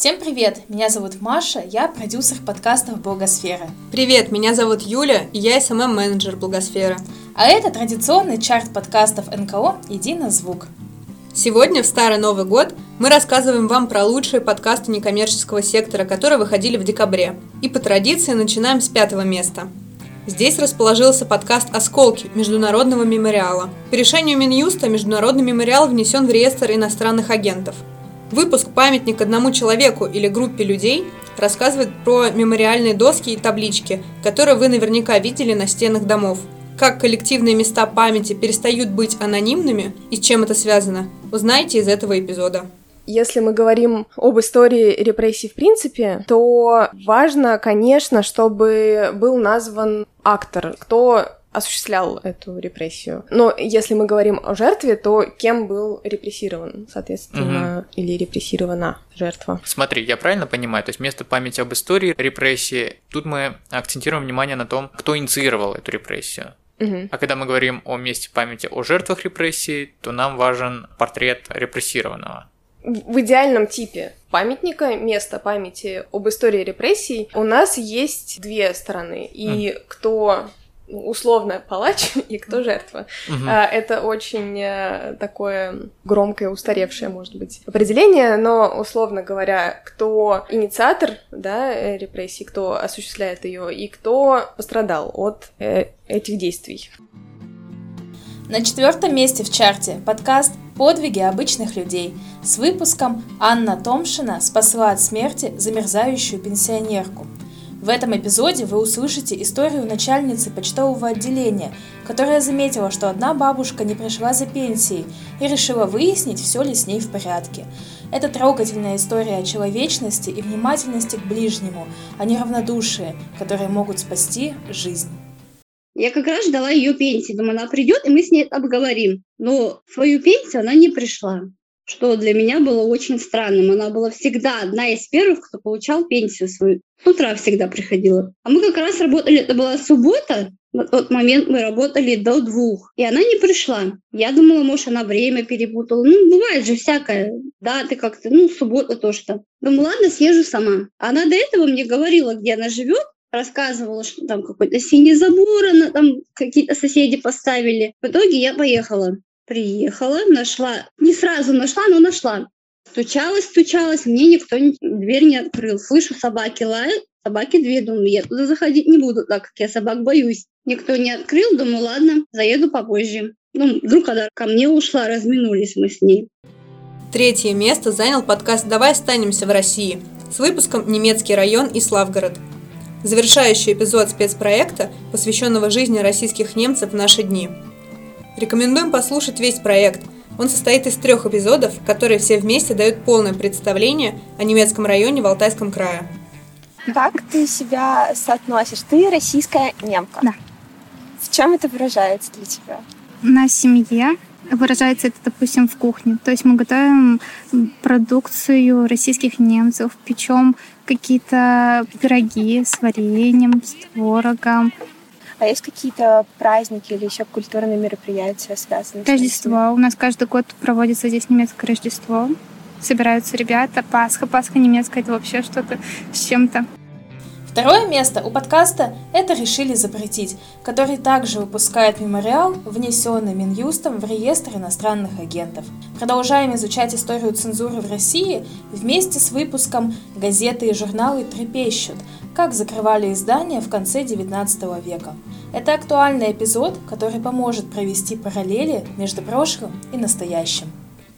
Всем привет! Меня зовут Маша, я продюсер подкастов «Благосфера». Привет, меня зовут Юля, и я СММ-менеджер «Благосферы». А это традиционный чарт подкастов НКО «Иди на звук». Сегодня, в Старый Новый год, мы рассказываем вам про лучшие подкасты некоммерческого сектора, которые выходили в декабре. И по традиции начинаем с пятого места. Здесь расположился подкаст «Осколки» Международного мемориала. По решению Минюста Международный мемориал внесен в реестр иностранных агентов – Выпуск «Памятник одному человеку» или группе людей рассказывает про мемориальные доски и таблички, которые вы наверняка видели на стенах домов. Как коллективные места памяти перестают быть анонимными и с чем это связано, узнаете из этого эпизода. Если мы говорим об истории репрессий в принципе, то важно, конечно, чтобы был назван актор, кто осуществлял эту репрессию. Но если мы говорим о жертве, то кем был репрессирован, соответственно, угу. или репрессирована жертва? Смотри, я правильно понимаю, то есть вместо памяти об истории репрессии, тут мы акцентируем внимание на том, кто инициировал эту репрессию. Угу. А когда мы говорим о месте памяти о жертвах репрессий, то нам важен портрет репрессированного. В идеальном типе памятника, место памяти об истории репрессий, у нас есть две стороны. И mm. кто условно палач и кто жертва. Угу. Это очень э, такое громкое, устаревшее, может быть, определение, но, условно говоря, кто инициатор да, э, репрессий, кто осуществляет ее и кто пострадал от э, этих действий. На четвертом месте в чарте подкаст «Подвиги обычных людей» с выпуском «Анна Томшина спасла от смерти замерзающую пенсионерку». В этом эпизоде вы услышите историю начальницы почтового отделения, которая заметила, что одна бабушка не пришла за пенсией и решила выяснить, все ли с ней в порядке. Это трогательная история о человечности и внимательности к ближнему, а не равнодушие, которые могут спасти жизнь. Я как раз ждала ее пенсии. Думаю, она придет, и мы с ней обговорим. Но свою пенсию она не пришла что для меня было очень странным. Она была всегда одна из первых, кто получал пенсию свою. С утра всегда приходила. А мы как раз работали, это была суббота, на тот момент мы работали до двух, и она не пришла. Я думала, может, она время перепутала. Ну, бывает же всякое. Да, ты как-то, ну, суббота то что. Думаю, ладно, съезжу сама. Она до этого мне говорила, где она живет, рассказывала, что там какой-то синий забор, она там какие-то соседи поставили. В итоге я поехала. Приехала, нашла, не сразу нашла, но нашла. Стучалась, стучалась, мне никто не, дверь не открыл. Слышу, собаки лают, собаки две, думаю, я туда заходить не буду, так как я собак боюсь. Никто не открыл, думаю, ладно, заеду попозже. Ну, вдруг она ко мне ушла, разминулись мы с ней. Третье место занял подкаст «Давай останемся в России» с выпуском «Немецкий район» и «Славгород». Завершающий эпизод спецпроекта, посвященного жизни российских немцев в наши дни – Рекомендуем послушать весь проект. Он состоит из трех эпизодов, которые все вместе дают полное представление о немецком районе в Алтайском крае. Как ты себя соотносишь? Ты российская немка. Да. В чем это выражается для тебя? На семье выражается это, допустим, в кухне. То есть мы готовим продукцию российских немцев, печем какие-то пироги с вареньем, с творогом, а есть какие-то праздники или еще культурные мероприятия связанные Рождество. с Рождество. У нас каждый год проводится здесь немецкое Рождество. Собираются ребята. Пасха. Пасха немецкая — это вообще что-то с чем-то. Второе место у подкаста «Это решили запретить», который также выпускает мемориал, внесенный Минюстом в реестр иностранных агентов. Продолжаем изучать историю цензуры в России вместе с выпуском «Газеты и журналы трепещут», как закрывали издания в конце XIX века. Это актуальный эпизод, который поможет провести параллели между прошлым и настоящим.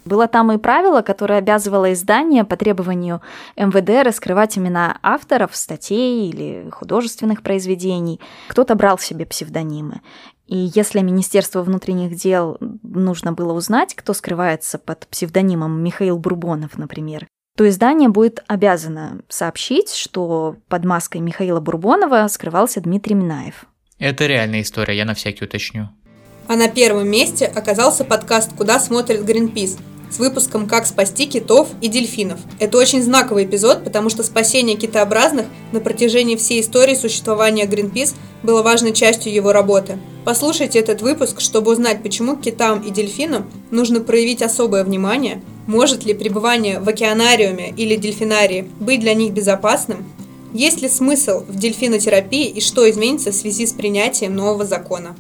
Было там и правило, которое обязывало издание по требованию МВД раскрывать имена авторов статей или художественных произведений. Кто-то брал себе псевдонимы. И если Министерству внутренних дел нужно было узнать, кто скрывается под псевдонимом Михаил Бурбонов, например, то издание будет обязано сообщить, что под маской Михаила Бурбонова скрывался Дмитрий Минаев. Это реальная история, я на всякий уточню. А на первом месте оказался подкаст «Куда смотрит Гринпис» с выпуском «Как спасти китов и дельфинов». Это очень знаковый эпизод, потому что спасение китообразных на протяжении всей истории существования Greenpeace было важной частью его работы. Послушайте этот выпуск, чтобы узнать, почему китам и дельфинам нужно проявить особое внимание, может ли пребывание в океанариуме или дельфинарии быть для них безопасным, есть ли смысл в дельфинотерапии и что изменится в связи с принятием нового закона?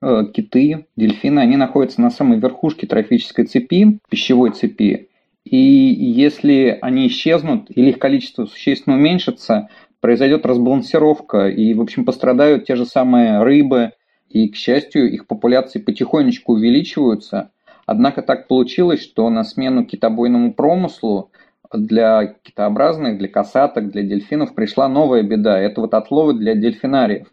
Э, киты, дельфины, они находятся на самой верхушке трофической цепи, пищевой цепи. И если они исчезнут или их количество существенно уменьшится, произойдет разбалансировка, и, в общем, пострадают те же самые рыбы, и, к счастью, их популяции потихонечку увеличиваются. Однако так получилось, что на смену китобойному промыслу для китообразных, для касаток, для дельфинов пришла новая беда. Это вот отловы для дельфинариев.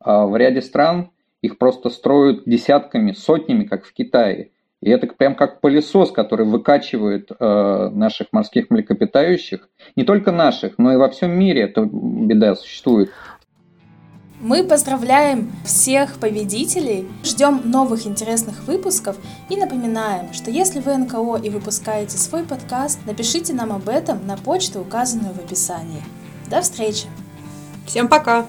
А в ряде стран их просто строят десятками, сотнями, как в Китае. И это прям как пылесос, который выкачивает э, наших морских млекопитающих. Не только наших, но и во всем мире эта беда существует. Мы поздравляем всех победителей, ждем новых интересных выпусков и напоминаем, что если вы НКО и выпускаете свой подкаст, напишите нам об этом на почту, указанную в описании. До встречи! Всем пока!